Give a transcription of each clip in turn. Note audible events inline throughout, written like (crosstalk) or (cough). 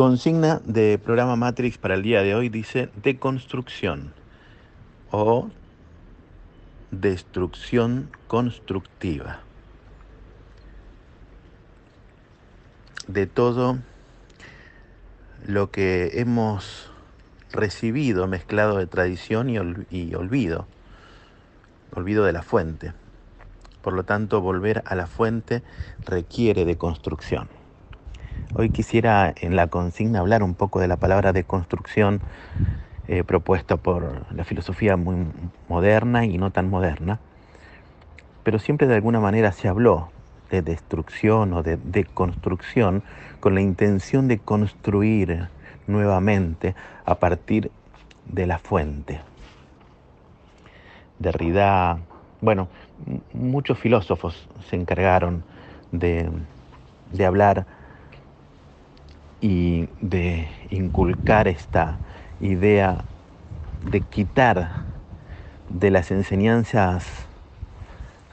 Consigna de programa Matrix para el día de hoy dice deconstrucción o destrucción constructiva. De todo lo que hemos recibido mezclado de tradición y, olvido, olvido de la fuente. Por lo tanto, volver a la fuente requiere de construcción. Hoy quisiera en la consigna hablar un poco de la palabra de construcción eh, propuesta por la filosofía muy moderna y no tan moderna, pero siempre de alguna manera se habló de destrucción o de deconstrucción con la intención de construir nuevamente a partir de la fuente. Derrida, bueno, muchos filósofos se encargaron de, de hablar y de inculcar esta idea de quitar de las enseñanzas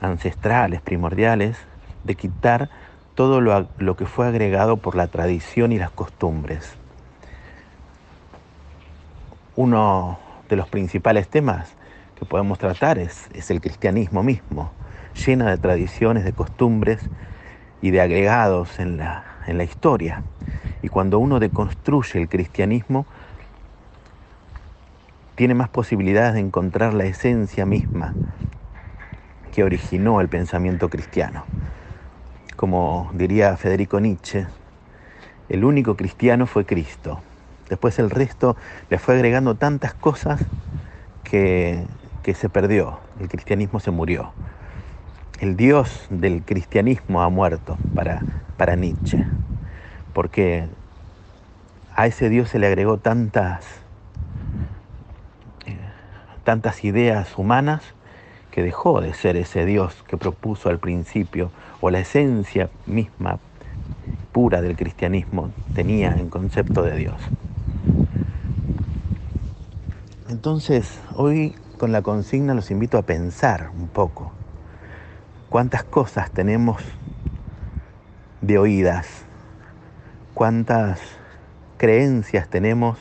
ancestrales, primordiales, de quitar todo lo, que fue agregado por la tradición y las costumbres. Uno de los principales temas que podemos tratar es, es el cristianismo mismo, lleno de tradiciones, de costumbres y de agregados en la, en la historia. Y cuando uno deconstruye el cristianismo, tiene más posibilidades de encontrar la esencia misma que originó el pensamiento cristiano. Como diría Federico Nietzsche, el único cristiano fue Cristo. Después el resto le fue agregando tantas cosas que, que se perdió. El cristianismo se murió. El Dios del cristianismo ha muerto para, para Nietzsche porque a ese Dios se le agregó tantas, eh, tantas ideas humanas que dejó de ser ese Dios que propuso al principio, o la esencia misma pura del cristianismo tenía en concepto de Dios. Entonces, hoy con la consigna los invito a pensar un poco cuántas cosas tenemos de oídas cuántas creencias tenemos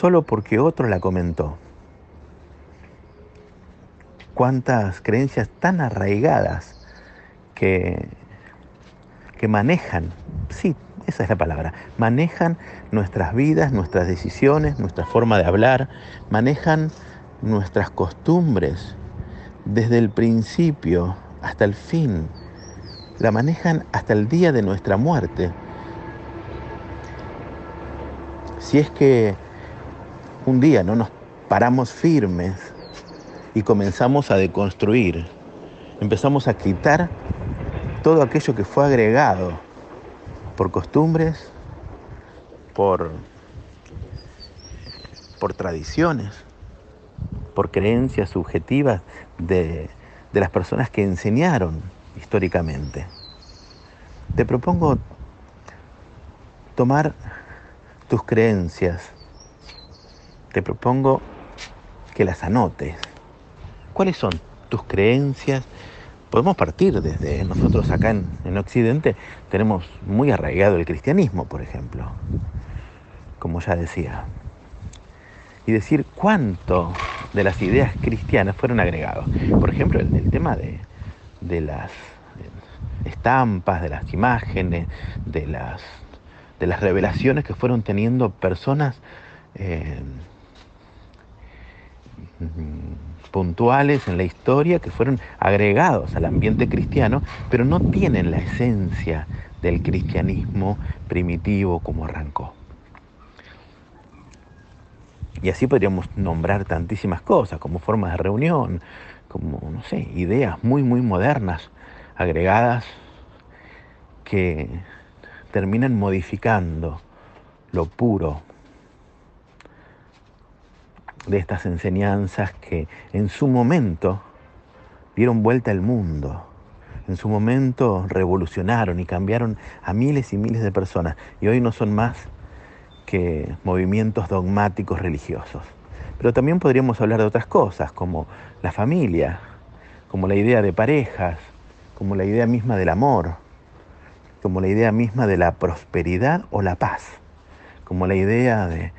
solo porque otro la comentó. Cuántas creencias tan arraigadas que, que manejan, sí, esa es la palabra, manejan nuestras vidas, nuestras decisiones, nuestra forma de hablar, manejan nuestras costumbres desde el principio hasta el fin, la manejan hasta el día de nuestra muerte si es que un día no nos paramos firmes y comenzamos a deconstruir, empezamos a quitar todo aquello que fue agregado por costumbres, por, por tradiciones, por creencias subjetivas de, de las personas que enseñaron históricamente. Te propongo tomar tus creencias, te propongo que las anotes. ¿Cuáles son tus creencias? Podemos partir desde nosotros acá en, Occidente, tenemos muy arraigado el cristianismo, por ejemplo, como ya decía. Y decir cuánto de las ideas cristianas fueron agregados. Por ejemplo, el, el tema de, de las estampas, de las imágenes, de las de las revelaciones que fueron teniendo personas eh, puntuales en la historia que fueron agregados al ambiente cristiano, pero no tienen la esencia del cristianismo primitivo como arrancó. Y así podríamos nombrar tantísimas cosas, como formas de reunión, como, no sé, ideas muy, muy modernas, agregadas que terminan modificando lo puro de estas enseñanzas que en su momento dieron vuelta al mundo, en su momento revolucionaron y cambiaron a miles y miles de personas y hoy no son más que movimientos dogmáticos religiosos. Pero también podríamos hablar de otras cosas, como la familia, como la idea de parejas, como la idea misma del amor, como la idea misma de la prosperidad o la paz. como la idea de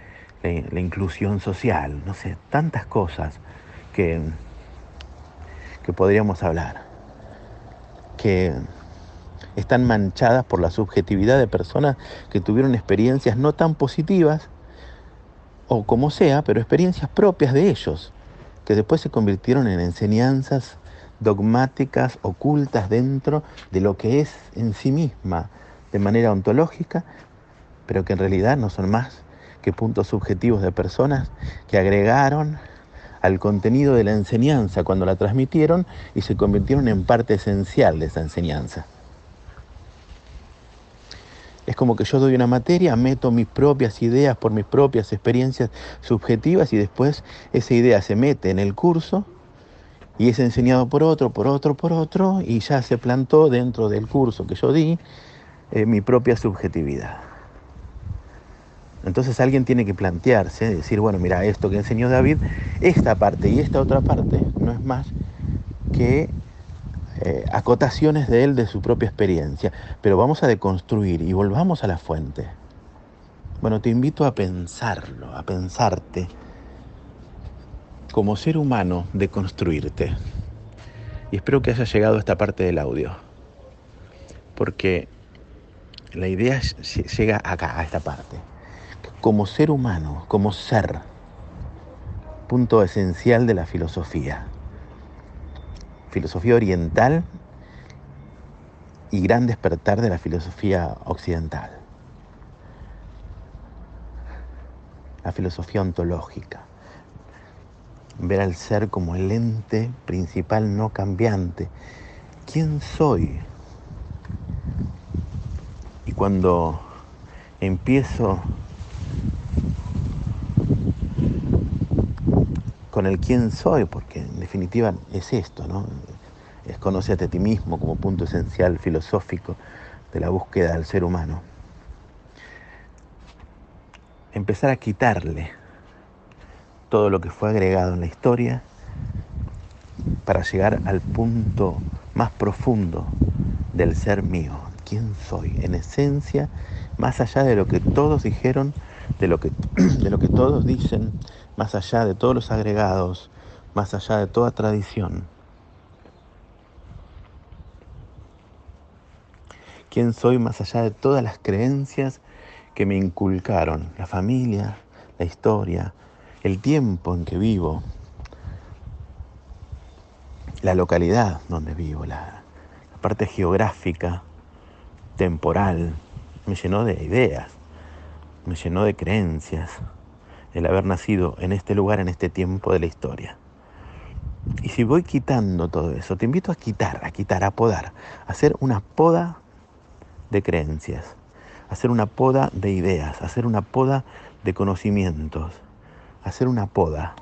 la, inclusión social, no sé, tantas cosas que, que podríamos hablar, que están manchadas por la subjetividad de personas que tuvieron experiencias no tan positivas, o como sea, pero experiencias propias de ellos, que después se convirtieron en enseñanzas dogmáticas ocultas dentro de lo que es en sí misma de manera ontológica, pero que en realidad no son más que puntos subjetivos de personas que agregaron al contenido de la enseñanza cuando la transmitieron y se convirtieron en parte esencial de esa enseñanza. Es como que yo doy una materia, meto mis propias ideas por mis propias experiencias subjetivas y después esa idea se mete en el curso y es enseñado por otro, por otro, por otro y ya se plantó dentro del curso que yo di eh, mi propia subjetividad. Entonces alguien tiene que plantearse, decir, bueno, mira, esto que enseñó David, esta parte y esta otra parte no es más que eh, acotaciones de él de su propia experiencia, pero vamos a deconstruir y volvamos a la fuente. Bueno, te invito a pensarlo, a pensarte como ser humano, deconstruirte. Y espero que haya llegado a esta parte del audio, porque la idea llega acá, a esta parte como ser humano, como ser, punto esencial de la filosofía. Filosofía oriental y gran despertar de la filosofía occidental. La filosofía ontológica. Ver al ser como el ente principal no cambiante. ¿Quién soy? Y cuando empiezo con el quién soy, porque en definitiva es esto, ¿no? Es conocerte a ti mismo como punto esencial filosófico de la búsqueda del ser humano. Empezar a quitarle todo lo que fue agregado en la historia para llegar al punto más profundo del ser mío. ¿Quién soy? En esencia, más allá de lo que todos dijeron, de lo que, (clears throat) de lo que todos dicen, más allá de todos los agregados, más allá de toda tradición. ¿Quién soy más allá de todas las creencias que me inculcaron? La familia, la historia, el tiempo en que vivo, la localidad donde vivo, la, parte geográfica, temporal, me llenó de ideas, me llenó de creencias el haber nacido en este lugar, en este tiempo de la historia. Y si voy quitando todo eso, te invito a quitar, a quitar, a podar, a hacer una poda de creencias, hacer una poda de ideas, hacer una poda de conocimientos, hacer una poda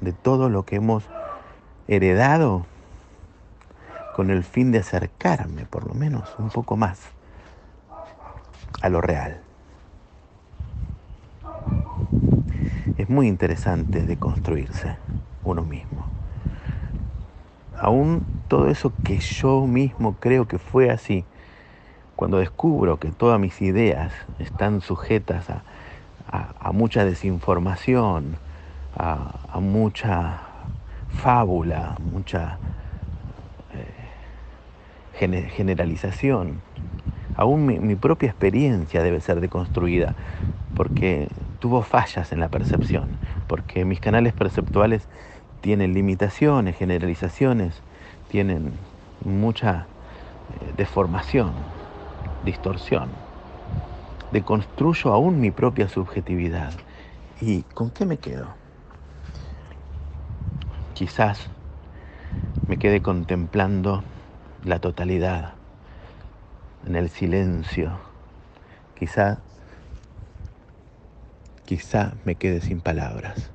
de todo lo que hemos heredado con el fin de acercarme, por lo menos, un poco más a lo real. es muy interesante de construirse uno mismo. Aún todo eso que yo mismo creo que fue así, cuando descubro que todas mis ideas están sujetas a, mucha desinformación, a, mucha fábula, mucha eh, generalización, aún mi propia experiencia debe ser deconstruida, porque tuvo fallas en la percepción, porque mis canales perceptuales tienen limitaciones, generalizaciones, tienen mucha eh, deformación, distorsión. Deconstruyo aún mi propia subjetividad. ¿Y con qué me quedo? Quizás me quede contemplando la totalidad, en el silencio. Quizás quizá me quede sin palabras.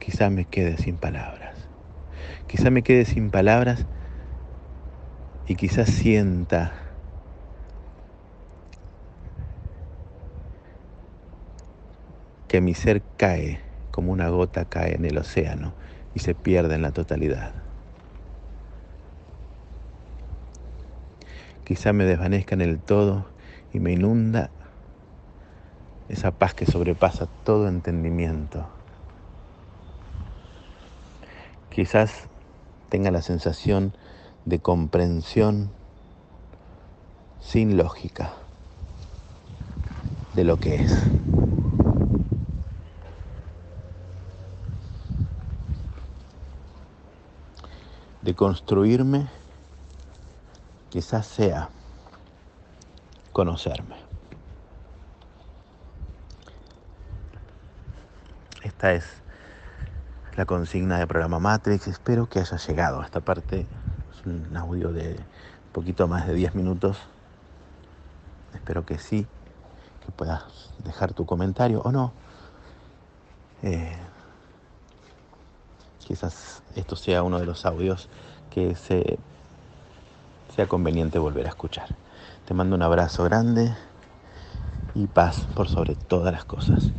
Quizá me quede sin palabras. Quizá me quede sin palabras y quizás sienta que mi ser cae como una gota cae en el océano y se pierde en la totalidad. Quizá me desvanezca en el todo y me inunda esa paz que sobrepasa todo entendimiento. Quizás tenga la sensación de comprensión sin lógica de lo que es. De construirme, quizás sea conocerme. Esta es la consigna de programa Matrix. Espero que haya llegado a esta parte. Es un audio de poquito más de 10 minutos. Espero que sí, que puedas dejar tu comentario o no. Eh, quizás esto sea uno de los audios que se, sea conveniente volver a escuchar. Te mando un abrazo grande y paz por sobre todas las cosas.